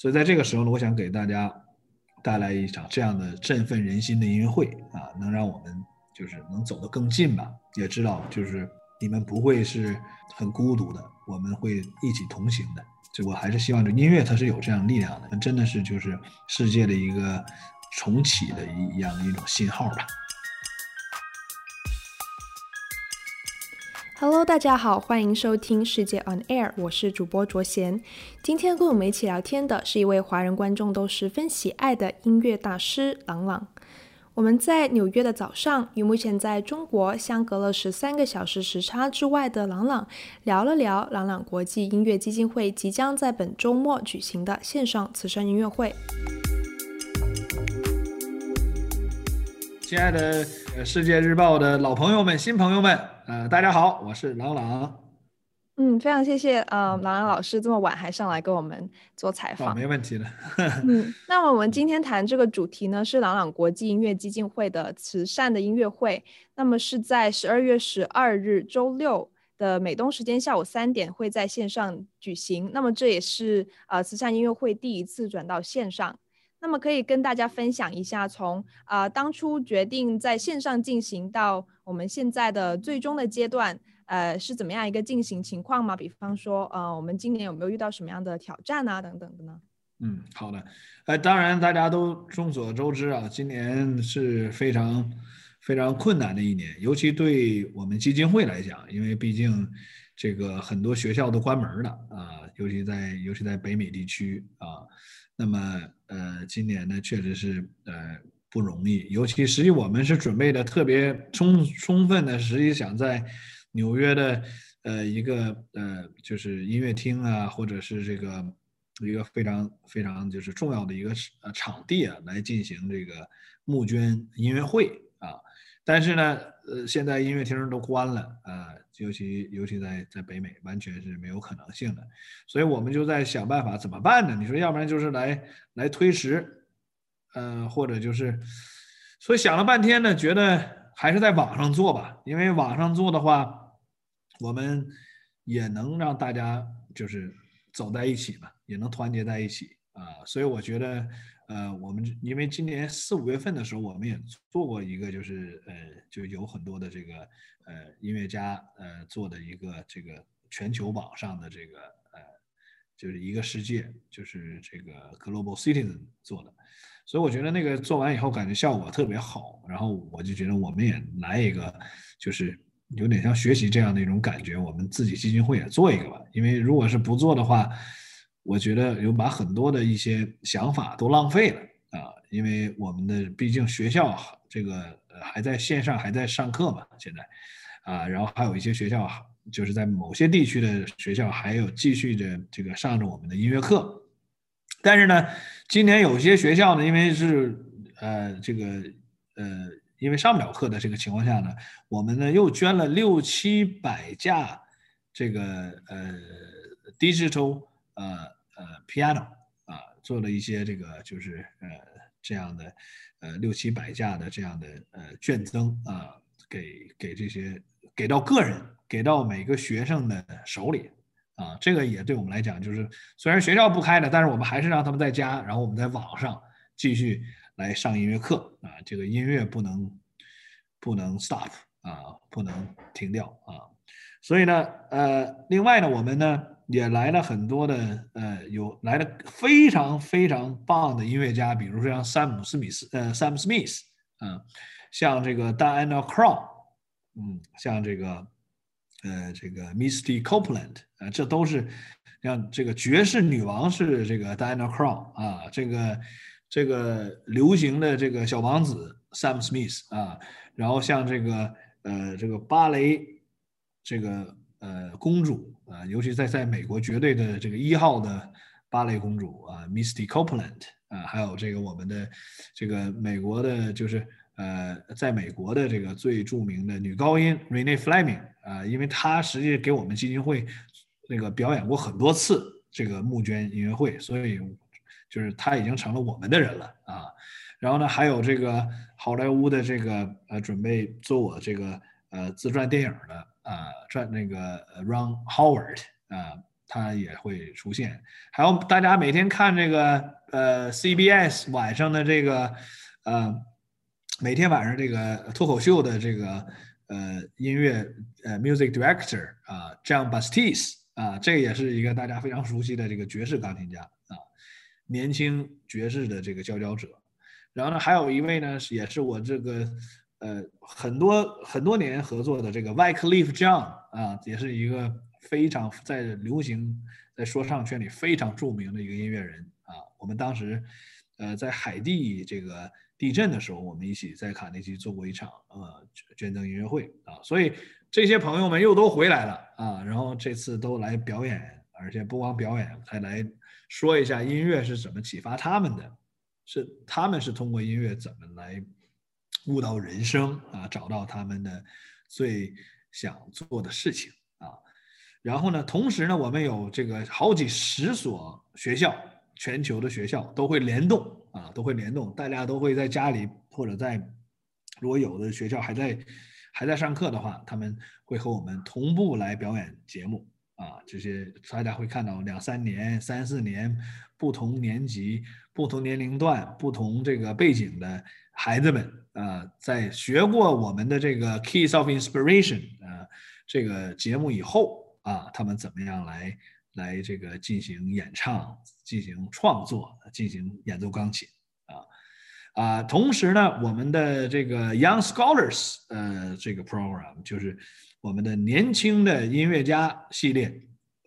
所以在这个时候呢，我想给大家带来一场这样的振奋人心的音乐会啊，能让我们就是能走得更近吧，也知道就是你们不会是很孤独的，我们会一起同行的。就我还是希望这音乐它是有这样力量的，真的是就是世界的一个重启的一一样的一种信号吧。Hello，大家好，欢迎收听世界 On Air，我是主播卓贤。今天跟我们一起聊天的是一位华人观众都十分喜爱的音乐大师郎朗。我们在纽约的早上，与目前在中国相隔了十三个小时时差之外的郎朗聊了聊郎朗国际音乐基金会即将在本周末举行的线上慈善音乐会。亲爱的《世界日报》的老朋友们、新朋友们，呃，大家好，我是朗朗。嗯，非常谢谢呃朗朗老师这么晚还上来跟我们做采访。哦，没问题的。嗯，那么我们今天谈这个主题呢，是朗朗国际音乐基金会的慈善的音乐会。那么是在十二月十二日周六的美东时间下午三点会在线上举行。那么这也是呃慈善音乐会第一次转到线上。那么可以跟大家分享一下，从啊、当初决定在线上进行到我们现在的最终的阶段，呃是怎么样一个进行情况吗？比方说，呃我们今年有没有遇到什么样的挑战啊等等的呢？嗯，好的，呃当然大家都众所周知啊，今年是非常非常困难的一年，尤其对我们基金会来讲，因为毕竟这个很多学校都关门了啊，尤其在尤其在北美地区啊。那么，呃，今年呢，确实是呃不容易，尤其实际我们是准备的特别充充分的，实际想在纽约的呃一个呃就是音乐厅啊，或者是这个一个非常非常就是重要的一个呃场地啊，来进行这个募捐音乐会啊，但是呢，呃，现在音乐厅都关了啊。尤其尤其在在北美，完全是没有可能性的，所以我们就在想办法怎么办呢？你说，要不然就是来来推迟，呃，或者就是，所以想了半天呢，觉得还是在网上做吧，因为网上做的话，我们也能让大家就是走在一起嘛，也能团结在一起啊，所以我觉得。呃，我们因为今年四五月份的时候，我们也做过一个，就是呃，就有很多的这个呃音乐家呃做的一个这个全球网上的这个呃，就是一个世界，就是这个 Global Citizen 做的，所以我觉得那个做完以后感觉效果特别好，然后我就觉得我们也来一个，就是有点像学习这样的一种感觉，我们自己基金会也做一个吧，因为如果是不做的话。我觉得有把很多的一些想法都浪费了啊，因为我们的毕竟学校这个还在线上还在上课嘛，现在啊，然后还有一些学校就是在某些地区的学校还有继续着这个上着我们的音乐课，但是呢，今年有些学校呢，因为是呃这个呃因为上不了课的这个情况下呢，我们呢又捐了六七百架这个呃 digital。呃呃，piano 啊，做了一些这个就是呃这样的呃六七百架的这样的呃捐赠啊，给给这些给到个人，给到每个学生的手里啊，这个也对我们来讲就是虽然学校不开了，但是我们还是让他们在家，然后我们在网上继续来上音乐课啊，这个音乐不能不能 stop 啊，不能停掉啊，所以呢，呃，另外呢，我们呢。也来了很多的，呃，有来了非常非常棒的音乐家，比如说像山姆·斯密斯，呃，Sam Smith，啊，像这个 Diana Krall，嗯，像这个，呃，这个 Misty Copeland，啊，这都是像这个爵士女王是这个 Diana Krall 啊，这个这个流行的这个小王子 Sam Smith 啊，然后像这个呃这个芭蕾这个。呃，公主啊，尤其在在美国绝对的这个一号的芭蕾公主啊，Misty Copeland 啊，还有这个我们的这个美国的，就是呃，在美国的这个最著名的女高音 Renee Fleming 啊，因为她实际给我们基金会那个表演过很多次这个募捐音乐会，所以就是她已经成了我们的人了啊。然后呢，还有这个好莱坞的这个呃，准备做我这个呃自传电影的。啊，传那个 Ron Howard 啊，它也会出现。还有大家每天看这个呃 CBS 晚上的这个呃每天晚上这个脱口秀的这个呃音乐呃 music director 啊，John Bautis 啊，这也是一个大家非常熟悉的这个爵士钢琴家啊，年轻爵士的这个佼佼者。然后呢，还有一位呢，也是我这个呃很多很多年合作的这个 Wyclef Jean 啊，也是一个。非常在流行，在说唱圈里非常著名的一个音乐人啊。我们当时，呃，在海地这个地震的时候，我们一起在卡内基做过一场呃捐赠音乐会啊。所以这些朋友们又都回来了啊，然后这次都来表演，而且不光表演，还来说一下音乐是怎么启发他们的，是他们是通过音乐怎么来悟到人生啊，找到他们的最想做的事情啊。然后呢，同时呢，我们有这个好几十所学校，全球的学校都会联动啊，都会联动，大家都会在家里或者在，如果有的学校还在还在上课的话，他们会和我们同步来表演节目啊，这些大家会看到两三年、三四年不同年级、不同年龄段、不同这个背景的孩子们啊，在学过我们的这个 Keys of Inspiration 啊这个节目以后。啊，他们怎么样来来这个进行演唱、进行创作、进行演奏钢琴啊啊！同时呢，我们的这个 Young Scholars 呃这个 program 就是我们的年轻的音乐家系列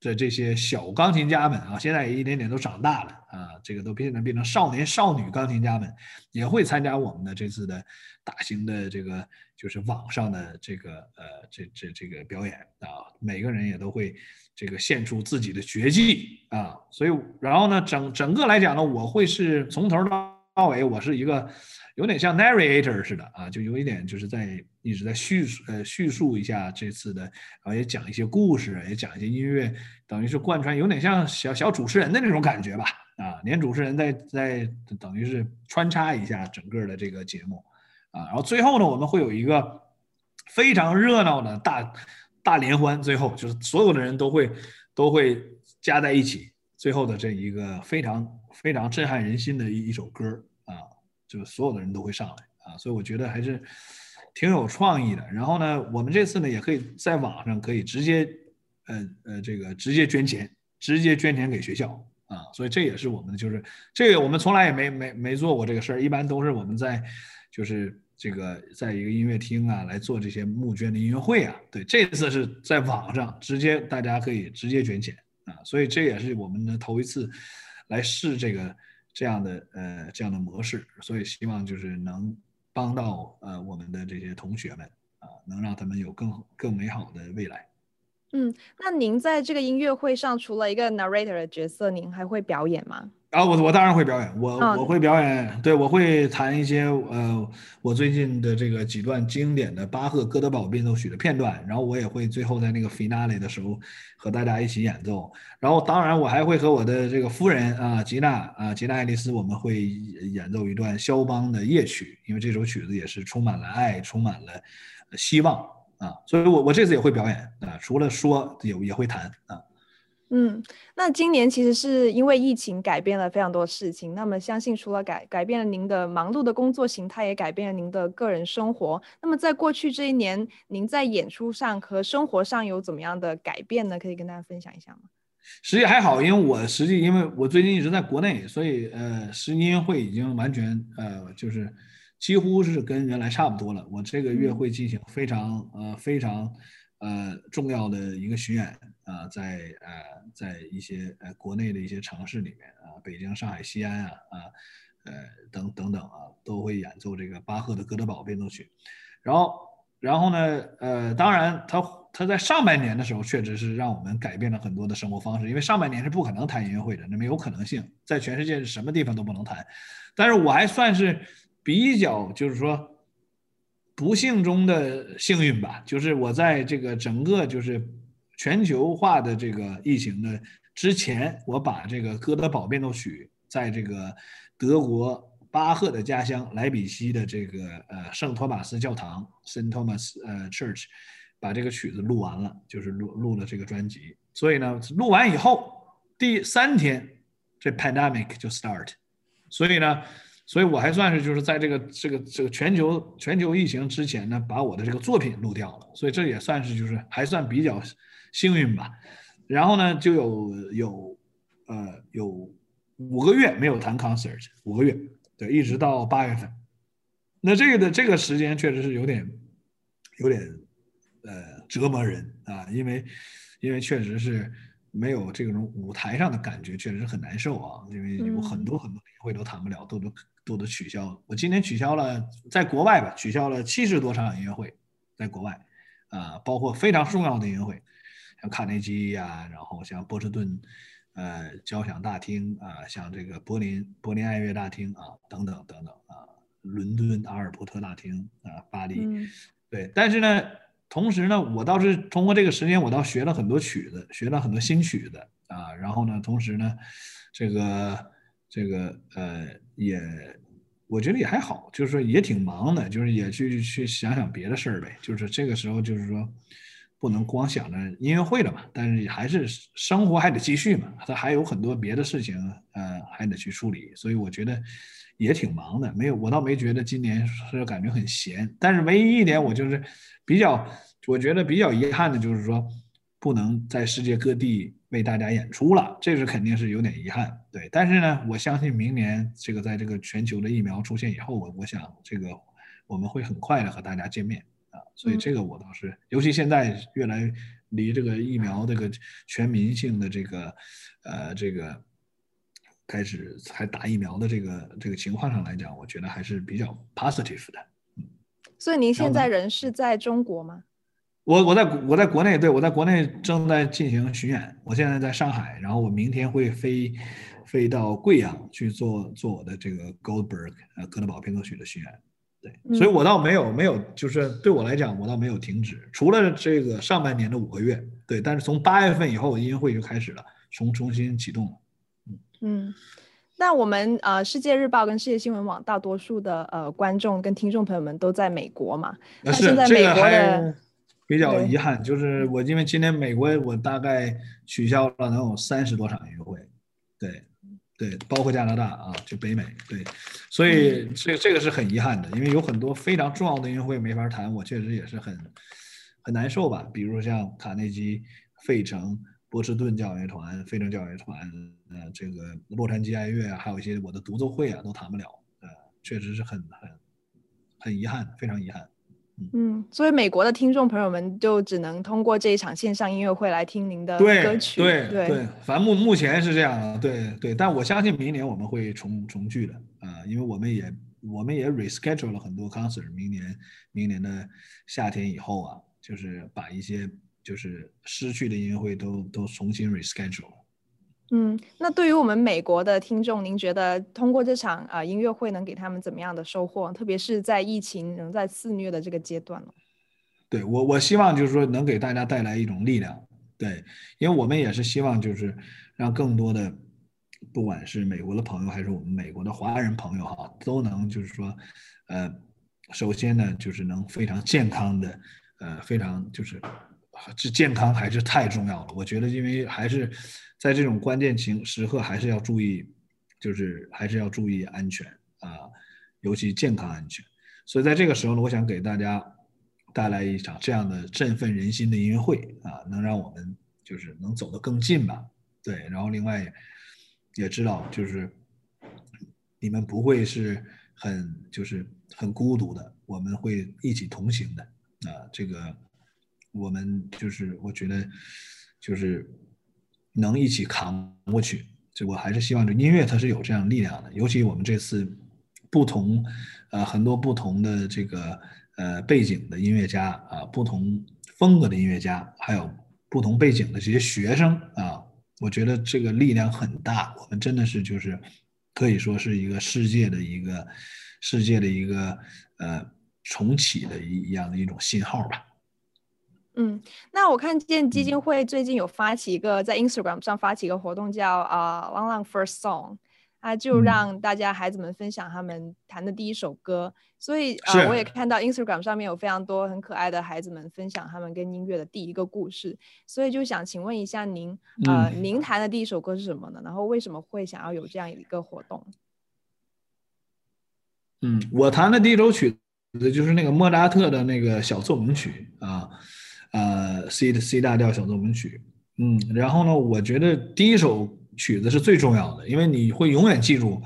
的这些小钢琴家们啊，现在也一点点都长大了啊，这个都变成变成少年少女钢琴家们，也会参加我们的这次的大型的这个。就是网上的这个呃，这这这个表演啊，每个人也都会这个献出自己的绝技啊，所以然后呢，整整个来讲呢，我会是从头到尾，我是一个有点像 narrator 似的啊，就有一点就是在一直在叙述呃叙述一下这次的，然后也讲一些故事，也讲一些音乐，等于是贯穿，有点像小小主持人的那种感觉吧啊，连主持人在在等于是穿插一下整个的这个节目。啊，然后最后呢，我们会有一个非常热闹的大大联欢，最后就是所有的人都会都会加在一起，最后的这一个非常非常震撼人心的一一首歌啊，就所有的人都会上来啊，所以我觉得还是挺有创意的。然后呢，我们这次呢也可以在网上可以直接呃呃这个直接捐钱，直接捐钱给学校啊，所以这也是我们就是这个我们从来也没没没做过这个事儿，一般都是我们在。就是这个，在一个音乐厅啊，来做这些募捐的音乐会啊，对，这次是在网上直接，大家可以直接捐钱啊，所以这也是我们的头一次来试这个这样的呃这样的模式，所以希望就是能帮到呃我们的这些同学们啊，能让他们有更更美好的未来。嗯，那您在这个音乐会上，除了一个 narrator 的角色，您还会表演吗？啊，我我当然会表演，我我会表演，对，我会弹一些呃，我最近的这个几段经典的巴赫哥德堡变奏曲的片段，然后我也会最后在那个 finale 的时候和大家一起演奏，然后当然我还会和我的这个夫人啊吉娜啊吉娜爱丽丝，我们会演奏一段肖邦的夜曲，因为这首曲子也是充满了爱，充满了希望啊，所以我我这次也会表演啊，除了说也也会弹啊。嗯，那今年其实是因为疫情改变了非常多事情。那么相信除了改改变了您的忙碌的工作形态，也改变了您的个人生活。那么在过去这一年，您在演出上和生活上有怎么样的改变呢？可以跟大家分享一下吗？实际还好，因为我实际因为我最近一直在国内，所以呃，实际音乐会已经完全呃，就是几乎是跟原来差不多了。我这个月会进行非常呃非常。呃，重要的一个巡演啊、在呃，在一些呃国内的一些城市里面啊，北京、上海、西安啊啊，呃等等等啊，都会演奏这个巴赫的《哥德堡变奏曲》。然后，然后呢，呃，当然他他在上半年的时候，确实是让我们改变了很多的生活方式，因为上半年是不可能弹音乐会的，那没有可能性，在全世界什么地方都不能弹。但是我还算是比较，就是说。不幸中的幸运吧，就是我在这个整个就是全球化的这个疫情的之前，我把这个哥德堡变奏曲在这个德国巴赫的家乡莱比锡的这个呃圣托马斯教堂 （Saint Thomas 呃 Church） 把这个曲子录完了，就是录录了这个专辑。所以呢，录完以后第三天，这 pandemic 就 start。所以呢，所以我还算是就是在这个这个这个全球全球疫情之前呢，把我的这个作品录掉了。所以这也算是就是还算比较幸运吧。然后呢，就有有呃有五个月没有谈 concert，五个月，对，一直到八月份。那这个的这个时间确实是有点有点呃折磨人啊，因为因为确实是没有这种舞台上的感觉，确实是很难受啊。因为有很多很多音乐会都谈不了，都都都得取消。我今年取消了，在国外吧，取消了七十多场音乐会，在国外啊，包括非常重要的音乐会。像卡内基呀、啊，然后像波士顿，呃，交响大厅啊，像这个柏林柏林爱乐大厅啊，等等等等啊，伦敦阿尔伯特大厅啊，巴黎，嗯、对。但是呢，同时呢，我倒是通过这个时间，我倒学了很多曲子，学了很多新曲子啊。然后呢，同时呢，这个这个呃，也我觉得也还好，就是说也挺忙的，就是也去去想想别的事儿呗。就是这个时候，就是说。不能光想着音乐会了嘛，但是还是生活还得继续嘛，他还有很多别的事情，呃，还得去处理，所以我觉得也挺忙的。没有，我倒没觉得今年是感觉很闲，但是唯一一点我就是比较，我觉得比较遗憾的就是说，不能在世界各地为大家演出了，这是肯定是有点遗憾。对，但是呢，我相信明年这个在这个全球的疫苗出现以后，我我想这个我们会很快的和大家见面啊。所以这个我倒是，尤其现在越来离这个疫苗这个全民性的这个，呃，这个开始才打疫苗的这个这个情况上来讲，我觉得还是比较 positive 的。嗯。所以您现在人是在中国吗？我我在我在国内，对，我在国内正在进行巡演。我现在在上海，然后我明天会飞飞到贵阳去做做我的这个 Goldberg 呃哥德堡变奏曲的巡演。对，所以我倒没有没有，就是对我来讲，我倒没有停止，除了这个上半年的五个月，对，但是从八月份以后，音乐会就开始了，重重新启动了。嗯嗯，那我们呃，世界日报跟世界新闻网大多数的呃观众跟听众朋友们都在美国嘛？那现在美国的比较遗憾，就是我因为今年美国我大概取消了能有三十多场音乐会，对。对，包括加拿大啊，就北美，对，所以这这个是很遗憾的，因为有很多非常重要的音乐会没法谈，我确实也是很很难受吧。比如像卡内基、费城、波士顿交响乐团、费城交响乐团，呃，这个洛杉矶爱乐啊，还有一些我的独奏会啊，都谈不了，呃，确实是很很很遗憾，非常遗憾。嗯，所以美国的听众朋友们就只能通过这一场线上音乐会来听您的歌曲。对对对，反正目目前是这样的，对对。但我相信明年我们会重重聚的啊，因为我们也我们也 reschedule 了很多 concert，明年明年的夏天以后啊，就是把一些就是失去的音乐会都都重新 reschedule。嗯，那对于我们美国的听众，您觉得通过这场啊、呃、音乐会能给他们怎么样的收获？特别是在疫情仍在肆虐的这个阶段呢？对我，我希望就是说能给大家带来一种力量。对，因为我们也是希望就是让更多的，不管是美国的朋友还是我们美国的华人朋友哈，都能就是说，呃，首先呢就是能非常健康的，呃，非常就是这健康还是太重要了。我觉得因为还是。在这种关键情时刻，还是要注意，就是还是要注意安全啊，尤其健康安全。所以在这个时候呢，我想给大家带来一场这样的振奋人心的音乐会啊，能让我们就是能走得更近吧。对，然后另外也知道，就是你们不会是很就是很孤独的，我们会一起同行的啊。这个我们就是我觉得就是。能一起扛过去，就我还是希望这音乐它是有这样力量的。尤其我们这次不同，呃，很多不同的这个呃背景的音乐家啊，不同风格的音乐家，还有不同背景的这些学生啊，我觉得这个力量很大。我们真的是就是可以说是一个世界的一个世界的一个呃重启的一一样的一种信号吧。嗯，那我看见基金会最近有发起一个在 Instagram 上发起一个活动叫，叫啊 Lang Lang First Song，他就让大家孩子们分享他们弹的第一首歌，嗯、所以呃，我也看到 Instagram 上面有非常多很可爱的孩子们分享他们跟音乐的第一个故事，所以就想请问一下您，呃，嗯、您弹的第一首歌是什么呢？然后为什么会想要有这样一个活动？嗯，我弹的第一首曲子就是那个莫扎特的那个小奏鸣曲啊，呃，C 的 C 大调小奏鸣曲，嗯，然后呢，我觉得第一首。曲子是最重要的，因为你会永远记住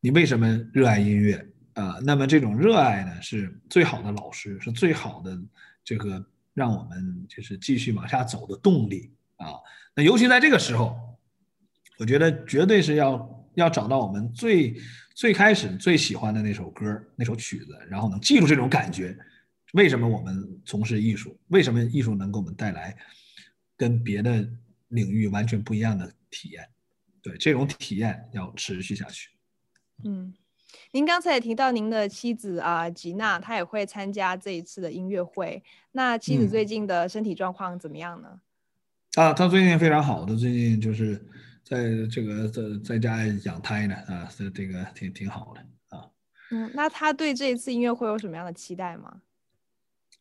你为什么热爱音乐啊。那么这种热爱呢，是最好的老师，是最好的这个让我们就是继续往下走的动力啊。那尤其在这个时候，我觉得绝对是要要找到我们最最开始最喜欢的那首歌、那首曲子，然后能记住这种感觉。为什么我们从事艺术？为什么艺术能给我们带来跟别的领域完全不一样的体验？对，这种体验要持续下去。嗯，您刚才也提到您的妻子啊，吉娜，她也会参加这一次的音乐会。那妻子最近的身体状况怎么样呢？嗯、啊，她最近非常好的，最近就是在这个在在家养胎呢，啊，这这个挺挺好的啊。嗯，那她对这一次音乐会有什么样的期待吗？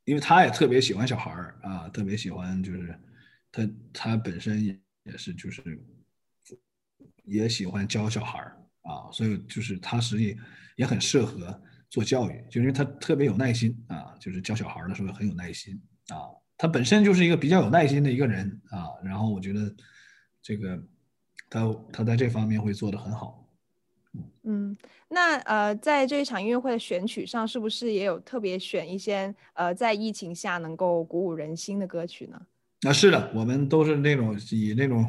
因为他也特别喜欢小孩儿啊，特别喜欢，就是他他本身也是就是。也喜欢教小孩儿啊，所以就是他实际也很适合做教育，就因为他特别有耐心啊，就是教小孩儿的时候很有耐心啊。他本身就是一个比较有耐心的一个人啊，然后我觉得这个他他在这方面会做得很好。嗯，那呃，在这一场音乐会的选曲上，是不是也有特别选一些呃在疫情下能够鼓舞人心的歌曲呢？啊，是的，我们都是那种以那种。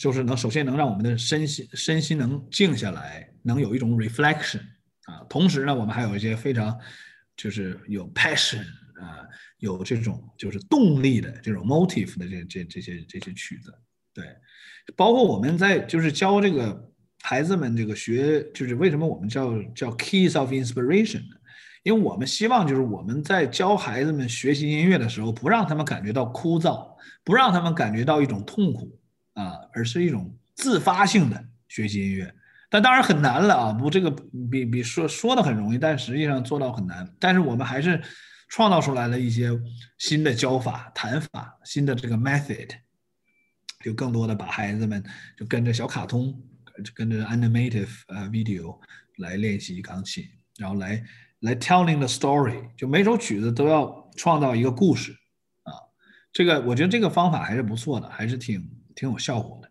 就是能首先能让我们的身心身心能静下来，能有一种 reflection 啊。同时呢，我们还有一些非常就是有 passion 啊，有这种就是动力的这种 motive 的这这这些这些曲子。对，包括我们在就是教这个孩子们这个学，就是为什么我们叫叫 keys of inspiration 呢？因为我们希望就是我们在教孩子们学习音乐的时候，不让他们感觉到枯燥，不让他们感觉到一种痛苦。啊，而是一种自发性的学习音乐，但当然很难了啊！不，这个比比说说的很容易，但实际上做到很难。但是我们还是创造出来了一些新的教法、弹法，新的这个 method，就更多的把孩子们就跟着小卡通，跟着 animative 呃 video 来练习钢琴，然后来来 telling the story，就每首曲子都要创造一个故事啊。这个我觉得这个方法还是不错的，还是挺。挺有效果的，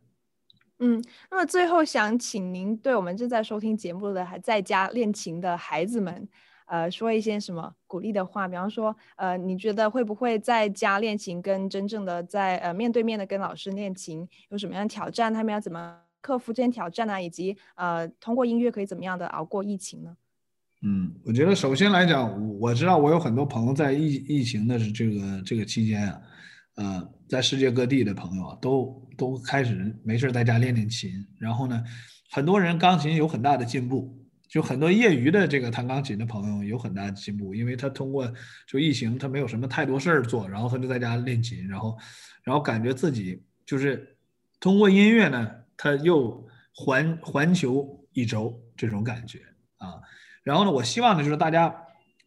嗯，那么最后想请您对我们正在收听节目的还在家练琴的孩子们，呃，说一些什么鼓励的话？比方说，呃，你觉得会不会在家练琴跟真正的在呃面对面的跟老师练琴有什么样的挑战？他们要怎么克服这些挑战呢？以及呃，通过音乐可以怎么样的熬过疫情呢？嗯，我觉得首先来讲，我知道我有很多朋友在疫疫情的这个这个期间啊。呃，在世界各地的朋友啊，都都开始没事在家练练琴。然后呢，很多人钢琴有很大的进步，就很多业余的这个弹钢琴的朋友有很大的进步，因为他通过就疫情，他没有什么太多事儿做，然后他就在家练琴，然后然后感觉自己就是通过音乐呢，他又环环球一周这种感觉啊。然后呢，我希望呢，就是大家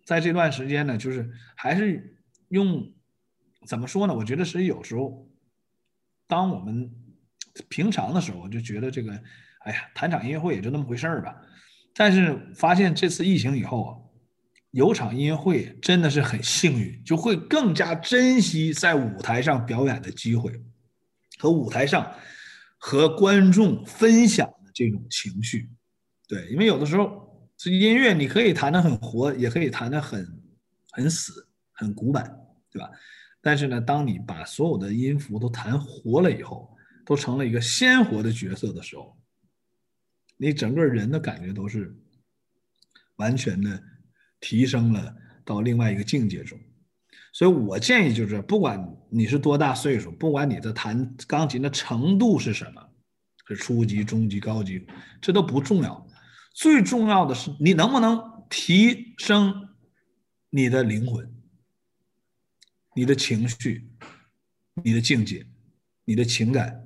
在这段时间呢，就是还是用。怎么说呢？我觉得是有时候，当我们平常的时候，我就觉得这个，哎呀，弹场音乐会也就那么回事儿吧。但是发现这次疫情以后啊，有场音乐会真的是很幸运，就会更加珍惜在舞台上表演的机会，和舞台上和观众分享的这种情绪。对，因为有的时候这音乐你可以弹得很活，也可以弹得很很死、很古板，对吧？但是呢，当你把所有的音符都弹活了以后，都成了一个鲜活的角色的时候，你整个人的感觉都是完全的提升了到另外一个境界中。所以我建议就是，不管你是多大岁数，不管你的弹钢琴的程度是什么，是初级、中级、高级，这都不重要。最重要的是你能不能提升你的灵魂。你的情绪、你的境界、你的情感，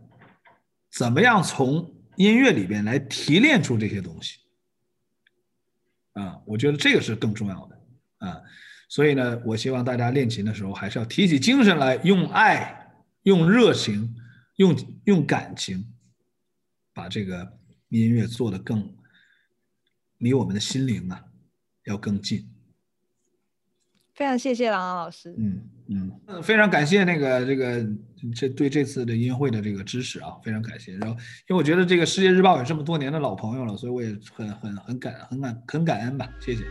怎么样从音乐里边来提炼出这些东西。啊，我觉得这个是更重要的啊。所以呢，我希望大家练琴的时候还是要提起精神来，用爱、用热情、用用感情，把这个音乐做得更离我们的心灵啊要更近。非常谢谢郎朗老师。嗯嗯，非常感谢那个这个这对这次的音乐会的这个支持啊，非常感谢。然后，因为我觉得这个世界日报有这么多年的老朋友了，所以我也很很很感很感很感恩吧，谢谢。